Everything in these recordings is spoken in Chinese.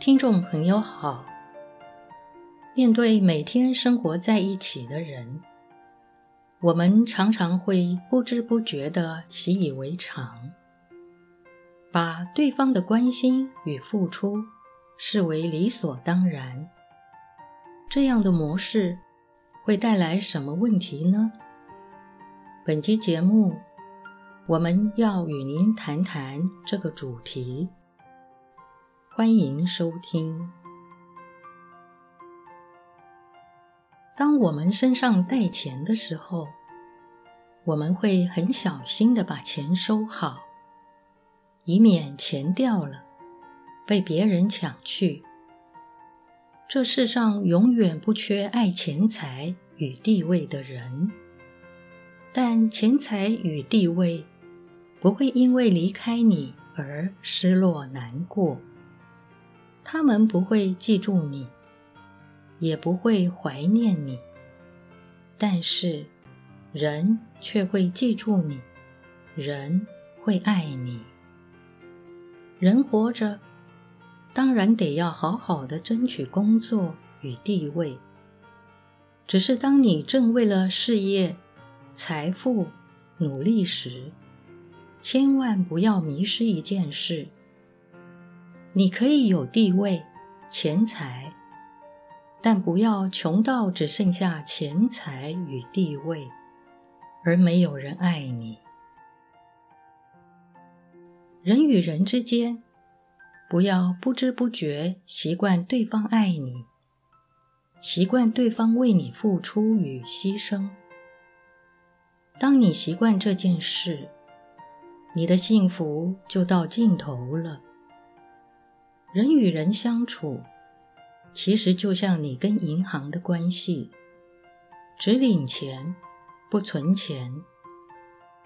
听众朋友好。面对每天生活在一起的人，我们常常会不知不觉地习以为常，把对方的关心与付出视为理所当然。这样的模式会带来什么问题呢？本期节目，我们要与您谈谈这个主题。欢迎收听。当我们身上带钱的时候，我们会很小心地把钱收好，以免钱掉了，被别人抢去。这世上永远不缺爱钱财与地位的人，但钱财与地位不会因为离开你而失落难过。他们不会记住你，也不会怀念你，但是人却会记住你，人会爱你。人活着，当然得要好好的争取工作与地位。只是当你正为了事业、财富努力时，千万不要迷失一件事。你可以有地位、钱财，但不要穷到只剩下钱财与地位，而没有人爱你。人与人之间，不要不知不觉习惯对方爱你，习惯对方为你付出与牺牲。当你习惯这件事，你的幸福就到尽头了。人与人相处，其实就像你跟银行的关系，只领钱不存钱，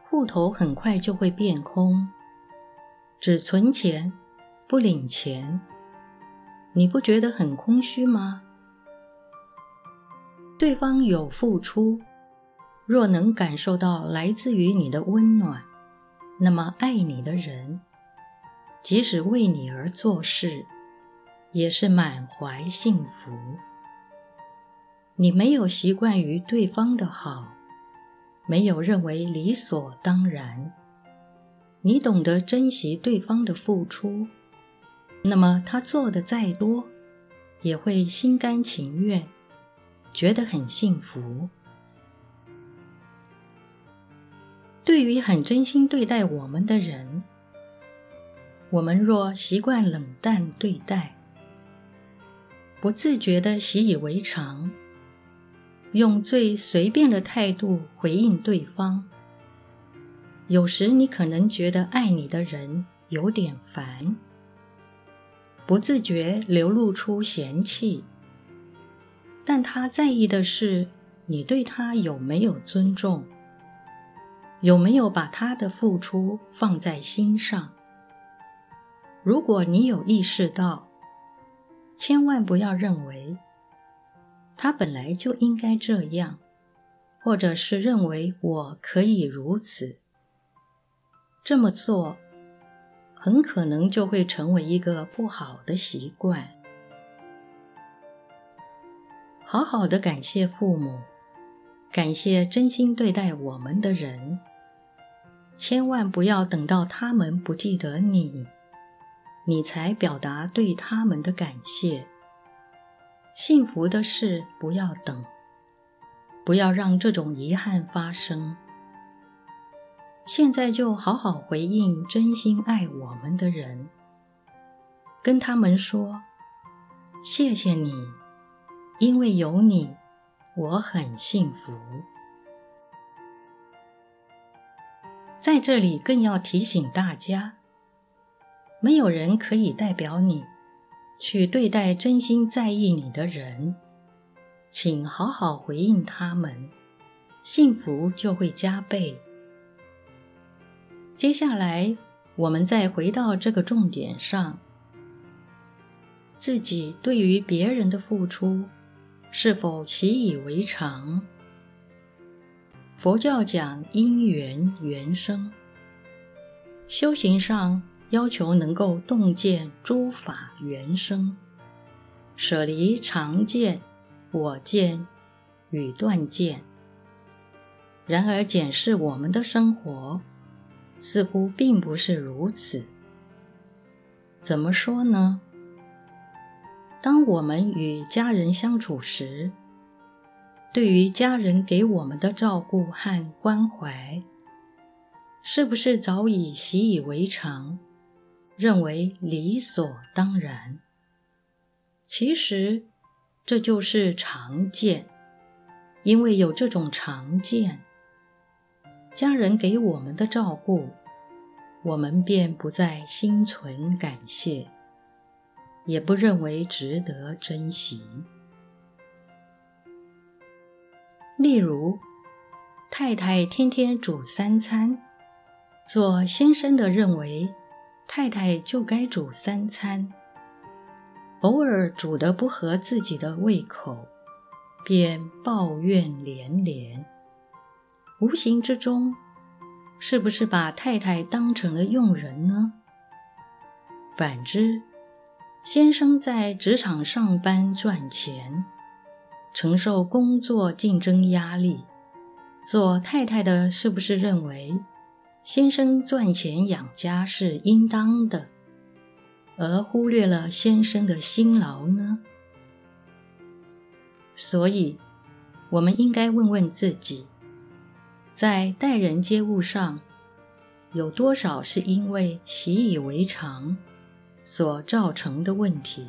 户头很快就会变空；只存钱不领钱，你不觉得很空虚吗？对方有付出，若能感受到来自于你的温暖，那么爱你的人。即使为你而做事，也是满怀幸福。你没有习惯于对方的好，没有认为理所当然，你懂得珍惜对方的付出，那么他做的再多，也会心甘情愿，觉得很幸福。对于很真心对待我们的人，我们若习惯冷淡对待，不自觉的习以为常，用最随便的态度回应对方，有时你可能觉得爱你的人有点烦，不自觉流露出嫌弃，但他在意的是你对他有没有尊重，有没有把他的付出放在心上。如果你有意识到，千万不要认为他本来就应该这样，或者是认为我可以如此。这么做很可能就会成为一个不好的习惯。好好的感谢父母，感谢真心对待我们的人，千万不要等到他们不记得你。你才表达对他们的感谢。幸福的事不要等，不要让这种遗憾发生。现在就好好回应真心爱我们的人，跟他们说：“谢谢你，因为有你，我很幸福。”在这里更要提醒大家。没有人可以代表你去对待真心在意你的人，请好好回应他们，幸福就会加倍。接下来，我们再回到这个重点上：自己对于别人的付出是否习以为常？佛教讲因缘缘生，修行上。要求能够洞见诸法原生，舍离常见、我见与断见。然而，检视我们的生活，似乎并不是如此。怎么说呢？当我们与家人相处时，对于家人给我们的照顾和关怀，是不是早已习以为常，认为理所当然？其实，这就是常见，因为有这种常见。家人给我们的照顾，我们便不再心存感谢，也不认为值得珍惜。例如，太太天天煮三餐，做先生的认为太太就该煮三餐，偶尔煮得不合自己的胃口，便抱怨连连。无形之中，是不是把太太当成了佣人呢？反之，先生在职场上班赚钱，承受工作竞争压力，做太太的是不是认为先生赚钱养家是应当的，而忽略了先生的辛劳呢？所以，我们应该问问自己。在待人接物上，有多少是因为习以为常所造成的问题？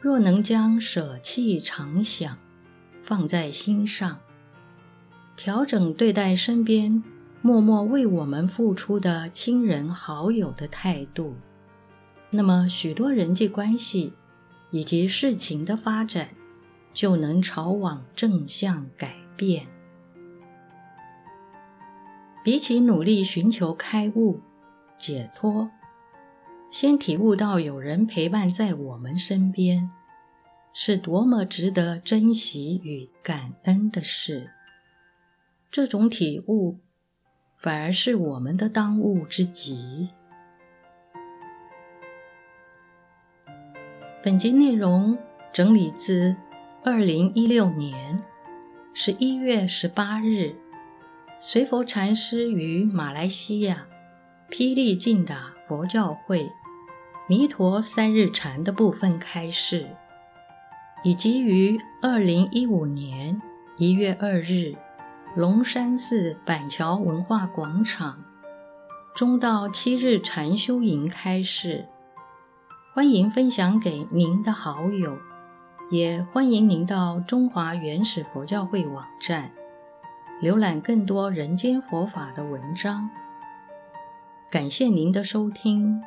若能将舍弃常想放在心上，调整对待身边默默为我们付出的亲人好友的态度，那么许多人际关系以及事情的发展就能朝往正向改变。比起努力寻求开悟、解脱，先体悟到有人陪伴在我们身边，是多么值得珍惜与感恩的事。这种体悟，反而是我们的当务之急。本集内容整理自二零一六年十一月十八日。随佛禅师于马来西亚霹雳净打佛教会弥陀三日禅的部分开示，以及于二零一五年一月二日龙山寺板桥文化广场中道七日禅修营开示，欢迎分享给您的好友，也欢迎您到中华原始佛教会网站。浏览更多人间佛法的文章，感谢您的收听。